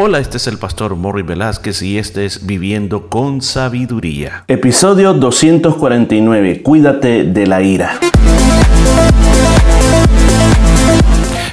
Hola, este es el pastor Morri Velázquez y este es Viviendo con Sabiduría. Episodio 249. Cuídate de la ira.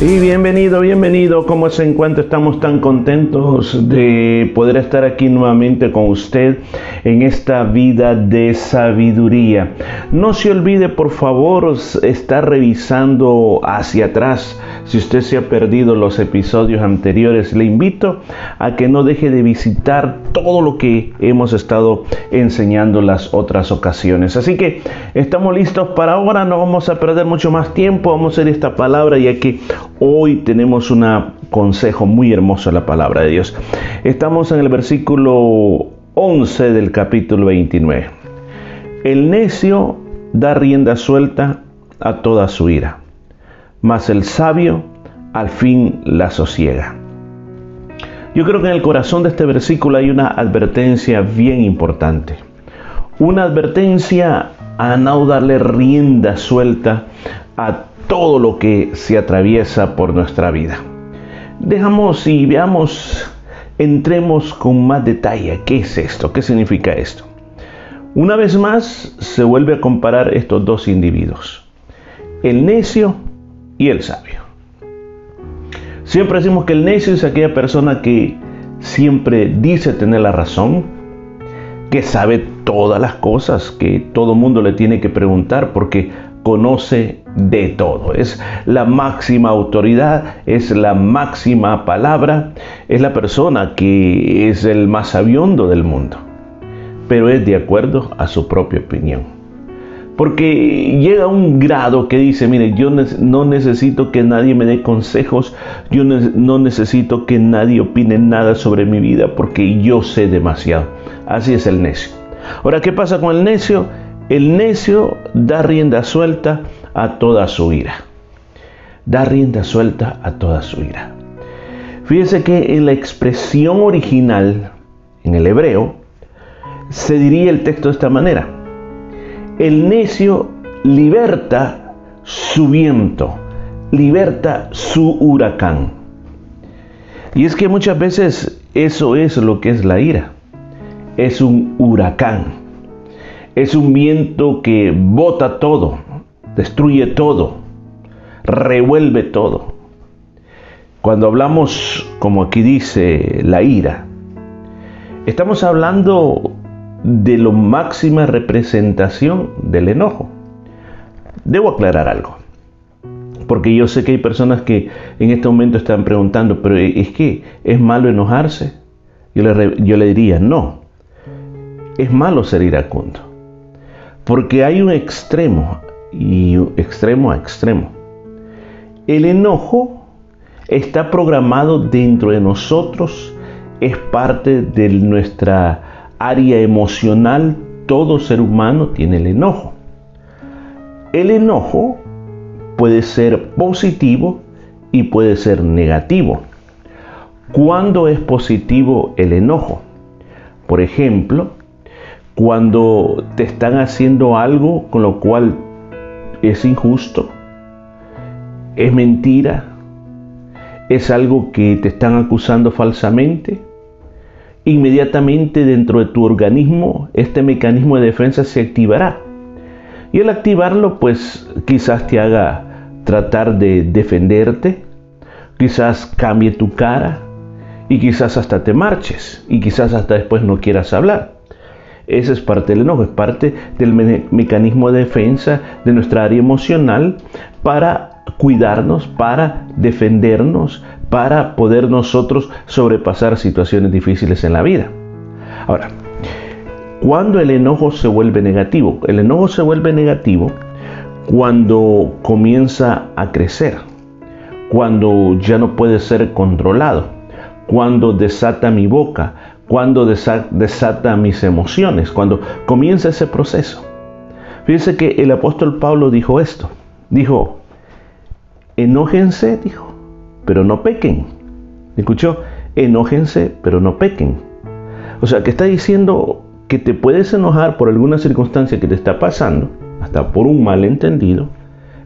Y bienvenido, bienvenido. ¿Cómo se encuentra? Estamos tan contentos de poder estar aquí nuevamente con usted en esta vida de sabiduría. No se olvide, por favor, estar revisando hacia atrás. Si usted se ha perdido los episodios anteriores, le invito a que no deje de visitar todo lo que hemos estado enseñando las otras ocasiones. Así que estamos listos para ahora, no vamos a perder mucho más tiempo, vamos a hacer esta palabra ya que Hoy tenemos un consejo muy hermoso en la palabra de Dios. Estamos en el versículo 11 del capítulo 29. El necio da rienda suelta a toda su ira, mas el sabio al fin la sosiega. Yo creo que en el corazón de este versículo hay una advertencia bien importante. Una advertencia a no darle rienda suelta a todo lo que se atraviesa por nuestra vida. Dejamos y veamos, entremos con más detalle. ¿Qué es esto? ¿Qué significa esto? Una vez más se vuelve a comparar estos dos individuos, el necio y el sabio. Siempre decimos que el necio es aquella persona que siempre dice tener la razón, que sabe todas las cosas, que todo mundo le tiene que preguntar porque conoce de todo. Es la máxima autoridad, es la máxima palabra, es la persona que es el más sabiondo del mundo, pero es de acuerdo a su propia opinión. Porque llega un grado que dice, mire, yo no necesito que nadie me dé consejos, yo no necesito que nadie opine nada sobre mi vida porque yo sé demasiado. Así es el necio. Ahora, ¿qué pasa con el necio? El necio da rienda suelta a toda su ira. Da rienda suelta a toda su ira. Fíjese que en la expresión original, en el hebreo, se diría el texto de esta manera. El necio liberta su viento, liberta su huracán. Y es que muchas veces eso es lo que es la ira. Es un huracán es un viento que bota todo, destruye todo, revuelve todo. Cuando hablamos, como aquí dice, la ira, estamos hablando de la máxima representación del enojo. Debo aclarar algo, porque yo sé que hay personas que en este momento están preguntando, pero es que es malo enojarse. Yo le, yo le diría, no, es malo ser iracundo. Porque hay un extremo y extremo a extremo. El enojo está programado dentro de nosotros, es parte de nuestra área emocional. Todo ser humano tiene el enojo. El enojo puede ser positivo y puede ser negativo. ¿Cuándo es positivo el enojo? Por ejemplo, cuando te están haciendo algo con lo cual es injusto, es mentira, es algo que te están acusando falsamente, inmediatamente dentro de tu organismo este mecanismo de defensa se activará. Y al activarlo, pues quizás te haga tratar de defenderte, quizás cambie tu cara y quizás hasta te marches y quizás hasta después no quieras hablar. Ese es parte del enojo, es parte del mecanismo de defensa de nuestra área emocional para cuidarnos, para defendernos, para poder nosotros sobrepasar situaciones difíciles en la vida. Ahora, cuando el enojo se vuelve negativo, el enojo se vuelve negativo cuando comienza a crecer, cuando ya no puede ser controlado, cuando desata mi boca, cuando desata mis emociones, cuando comienza ese proceso. Fíjense que el apóstol Pablo dijo esto. Dijo, enójense, dijo, pero no pequen. ¿Escuchó? Enójense, pero no pequen. O sea, que está diciendo que te puedes enojar por alguna circunstancia que te está pasando, hasta por un malentendido,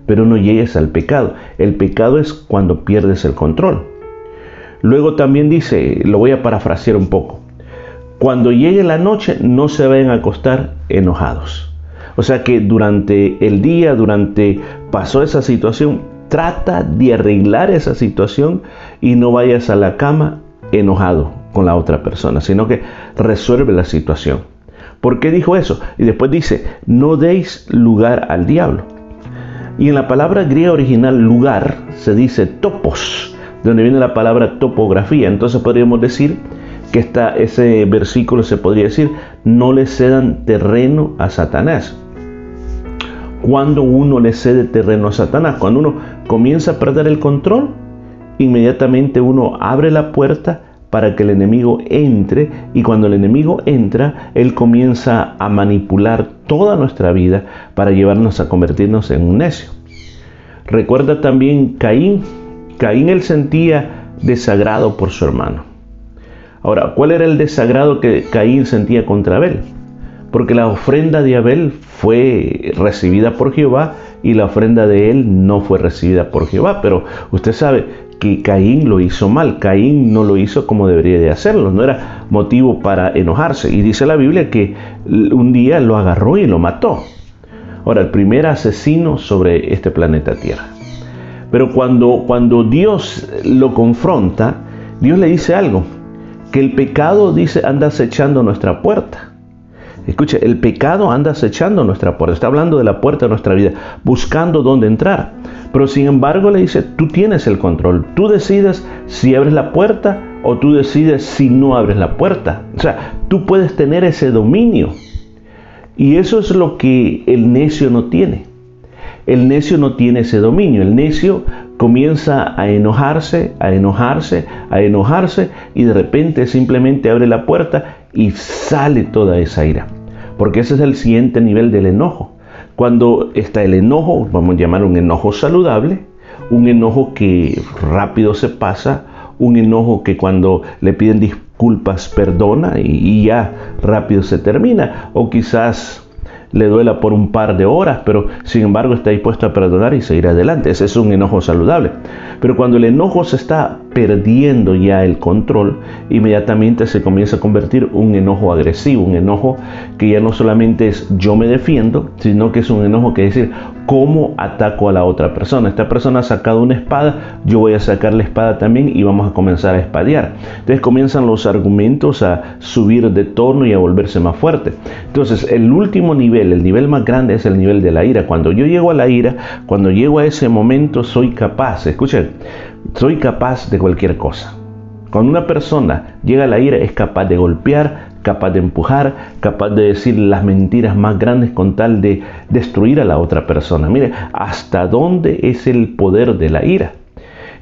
pero no llegues al pecado. El pecado es cuando pierdes el control. Luego también dice, lo voy a parafrasear un poco, cuando llegue la noche no se vayan a acostar enojados. O sea que durante el día, durante pasó esa situación, trata de arreglar esa situación y no vayas a la cama enojado con la otra persona, sino que resuelve la situación. ¿Por qué dijo eso? Y después dice, no deis lugar al diablo. Y en la palabra griega original lugar se dice topos, de donde viene la palabra topografía. Entonces podríamos decir que está ese versículo se podría decir, no le cedan terreno a Satanás. Cuando uno le cede terreno a Satanás, cuando uno comienza a perder el control, inmediatamente uno abre la puerta para que el enemigo entre y cuando el enemigo entra, él comienza a manipular toda nuestra vida para llevarnos a convertirnos en un necio. Recuerda también Caín. Caín él sentía desagrado por su hermano. Ahora, ¿cuál era el desagrado que Caín sentía contra Abel? Porque la ofrenda de Abel fue recibida por Jehová y la ofrenda de él no fue recibida por Jehová. Pero usted sabe que Caín lo hizo mal. Caín no lo hizo como debería de hacerlo. No era motivo para enojarse. Y dice la Biblia que un día lo agarró y lo mató. Ahora, el primer asesino sobre este planeta Tierra. Pero cuando, cuando Dios lo confronta, Dios le dice algo que el pecado, dice, anda acechando nuestra puerta. Escuche, el pecado anda acechando nuestra puerta. Está hablando de la puerta de nuestra vida, buscando dónde entrar. Pero sin embargo le dice, tú tienes el control. Tú decides si abres la puerta o tú decides si no abres la puerta. O sea, tú puedes tener ese dominio. Y eso es lo que el necio no tiene. El necio no tiene ese dominio. El necio comienza a enojarse, a enojarse, a enojarse y de repente simplemente abre la puerta y sale toda esa ira. Porque ese es el siguiente nivel del enojo. Cuando está el enojo, vamos a llamar un enojo saludable, un enojo que rápido se pasa, un enojo que cuando le piden disculpas perdona y, ya rápido se termina, o quizás le duela por un par de horas, pero sin embargo está dispuesto a perdonar y seguir adelante. Ese es un enojo saludable. Pero cuando el enojo se está perdiendo ya el control, inmediatamente se comienza a convertir un enojo agresivo, un enojo que ya no solamente es yo me defiendo, sino que es un enojo que es decir, ¿cómo ataco a la otra persona? Esta persona ha sacado una espada, yo voy a sacar la espada también y vamos a comenzar a espadear. Entonces comienzan los argumentos a subir de tono y a volverse más fuerte. Entonces el último nivel, el nivel más grande es el nivel de la ira. Cuando yo llego a la ira, cuando llego a ese momento soy capaz, escuchen, soy capaz de cualquier cosa. Cuando una persona llega a la ira es capaz de golpear, capaz de empujar, capaz de decir las mentiras más grandes con tal de destruir a la otra persona. Mire, hasta dónde es el poder de la ira.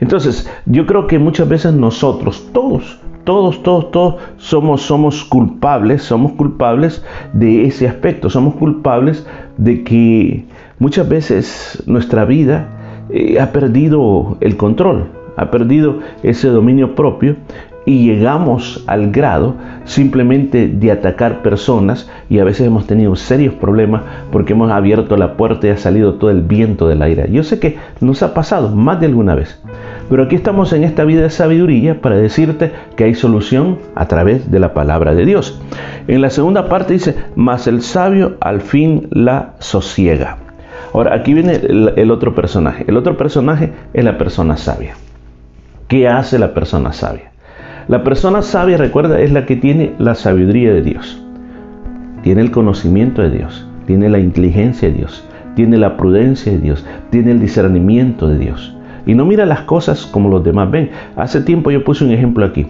Entonces, yo creo que muchas veces nosotros, todos, todos, todos, todos somos, somos culpables, somos culpables de ese aspecto, somos culpables de que muchas veces nuestra vida eh, ha perdido el control, ha perdido ese dominio propio y llegamos al grado simplemente de atacar personas y a veces hemos tenido serios problemas porque hemos abierto la puerta y ha salido todo el viento del aire. Yo sé que nos ha pasado más de alguna vez, pero aquí estamos en esta vida de sabiduría para decirte que hay solución a través de la palabra de Dios. En la segunda parte dice, mas el sabio al fin la sosiega. Ahora, aquí viene el, otro personaje. El otro personaje es la persona sabia. ¿Qué hace la persona sabia? La persona sabia, recuerda, es la que tiene la sabiduría de Dios. Tiene el conocimiento de Dios, tiene la inteligencia de Dios, tiene la prudencia de Dios, tiene el discernimiento de Dios. Y no mira las cosas como los demás ven. Hace tiempo yo puse un ejemplo aquí.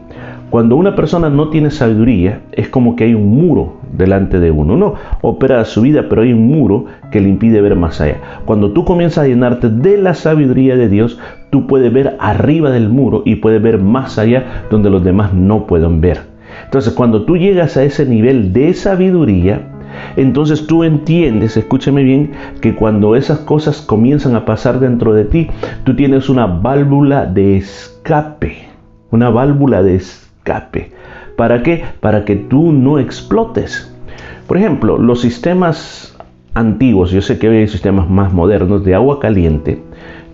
Cuando una persona no tiene sabiduría, es como que hay un muro delante de uno. Uno opera su vida, pero hay un muro que le impide ver más allá. Cuando tú comienzas a llenarte de la sabiduría de Dios, tú puedes ver arriba del muro y puedes ver más allá donde los demás no pueden ver. Entonces, cuando tú llegas a ese nivel de sabiduría, entonces tú entiendes, escúchame bien, que cuando esas cosas comienzan a pasar dentro de ti, tú tienes una válvula de escape, una válvula de escape. ¿Para qué? Para que tú no explotes. Por ejemplo, los sistemas antiguos, yo sé que hay sistemas más modernos de agua caliente,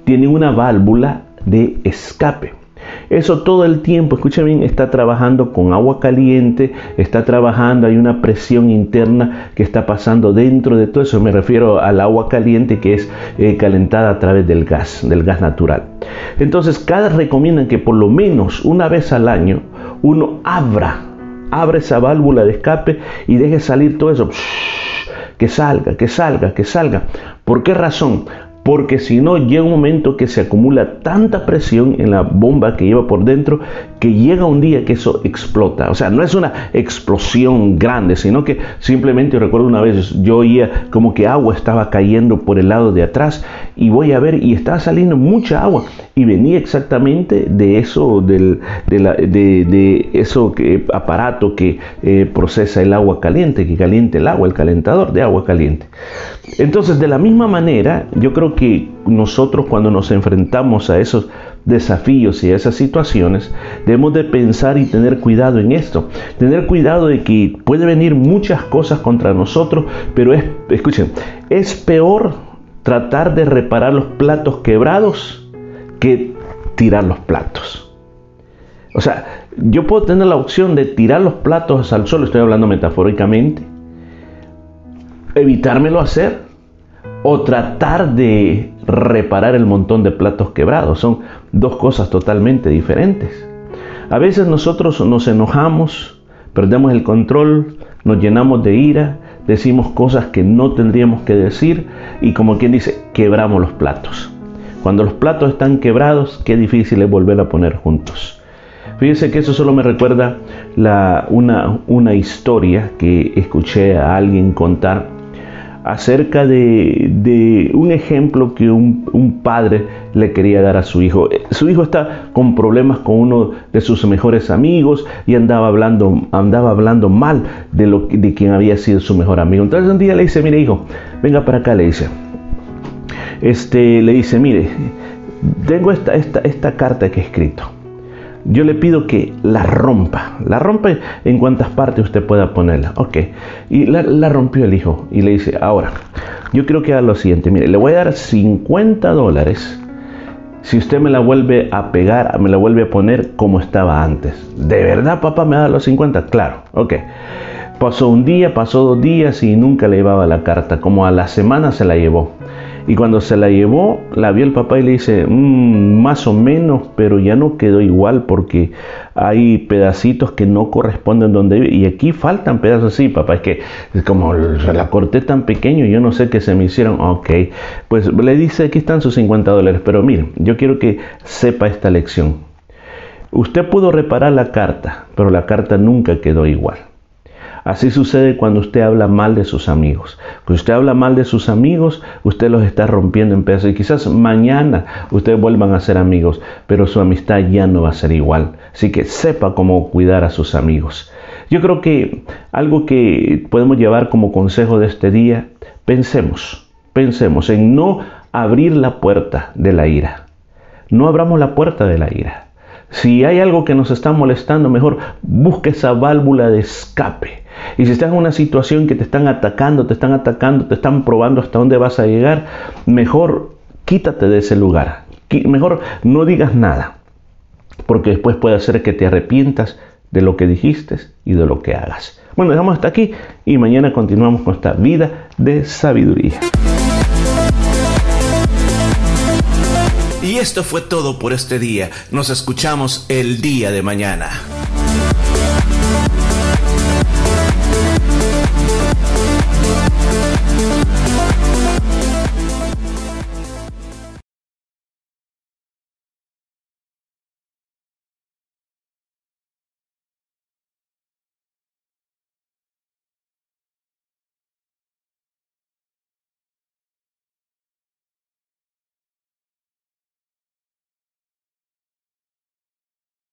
tienen una válvula de escape. Eso todo el tiempo, escucha bien, está trabajando con agua caliente, está trabajando, hay una presión interna que está pasando dentro de todo eso. Me refiero al agua caliente que es eh, calentada a través del gas, del gas natural. Entonces, cada recomiendan que por lo menos una vez al año uno abra, abra esa válvula de escape y deje salir todo eso. Que salga, que salga, que salga. ¿Por qué razón? Porque si no llega un momento que se acumula tanta presión en la bomba que lleva por dentro que llega un día que eso explota. O sea, no es una explosión grande, sino que simplemente recuerdo una vez yo oía como que agua estaba cayendo por el lado de atrás y voy a ver y estaba saliendo mucha agua y venía exactamente de eso, del, de, eso que, aparato que eh, procesa el agua caliente, que caliente el agua, el calentador de agua caliente. Entonces, de la misma manera, yo creo que nosotros cuando nos enfrentamos a esos desafíos y a esas situaciones, debemos de pensar y tener cuidado en esto. Tener cuidado de que puede venir muchas cosas contra nosotros, pero es, escuchen, es peor tratar de reparar los platos quebrados que tirar los platos. O sea, yo puedo tener la opción de tirar los platos al suelo, estoy hablando metafóricamente, evitármelo hacer o tratar de reparar el montón de platos quebrados. Son dos cosas totalmente diferentes. A veces nosotros nos enojamos, perdemos el control, nos llenamos de ira, decimos cosas que no tendríamos que decir y como quien dice, quebramos los platos. Cuando los platos están quebrados, qué difícil es volver a poner juntos. Fíjense que eso solo me recuerda una, una historia que escuché a alguien contar acerca de, un ejemplo que un, padre le quería dar a su hijo. Su hijo está con problemas con uno de sus mejores amigos y andaba hablando, andaba hablando mal de, lo, de quien había sido su mejor amigo. Entonces un día le dice, mire hijo, venga para acá, le dice. Este, le dice, mire, tengo esta, esta, esta carta que he escrito yo le pido que la rompa. La rompa en cuantas partes usted pueda ponerla. Ok. Y la, rompió el hijo. Y le dice, ahora, yo quiero que haga lo siguiente. Mire, le voy a dar 50 dólares si usted me la vuelve a pegar, me la vuelve a poner como estaba antes. ¿De verdad, papá, me da los 50? Claro. Ok. Pasó un día, pasó dos días y nunca le llevaba la carta. Como a la semana se la llevó. Y cuando se la llevó, la vio el papá y le dice, mm, más o menos, pero ya no quedó igual porque hay pedacitos que no corresponden donde vive. Y aquí faltan pedazos así, papá. Es que como la corté tan pequeño, yo no sé qué se me hicieron. Ok, pues le dice, aquí están sus 50 dólares. Pero miren, yo quiero que sepa esta lección. Usted pudo reparar la carta, pero la carta nunca quedó igual. Así sucede cuando usted habla mal de sus amigos. Cuando usted habla mal de sus amigos, usted los está rompiendo en pedazos. Y quizás mañana ustedes vuelvan a ser amigos, pero su amistad ya no va a ser igual. Así que sepa cómo cuidar a sus amigos. Yo creo que algo que podemos llevar como consejo de este día, pensemos, pensemos en no abrir la puerta de la ira. No abramos la puerta de la ira. Si hay algo que nos está molestando, mejor busque esa válvula de escape. Y si estás en una situación que te están atacando, te están atacando, te están probando hasta dónde vas a llegar, mejor quítate de ese lugar. Mejor no digas nada, porque después puede ser que te arrepientas de lo que dijiste y de lo que hagas. Bueno, dejamos hasta aquí y mañana continuamos con esta vida de sabiduría. Y esto fue todo por este día. Nos escuchamos el día de mañana.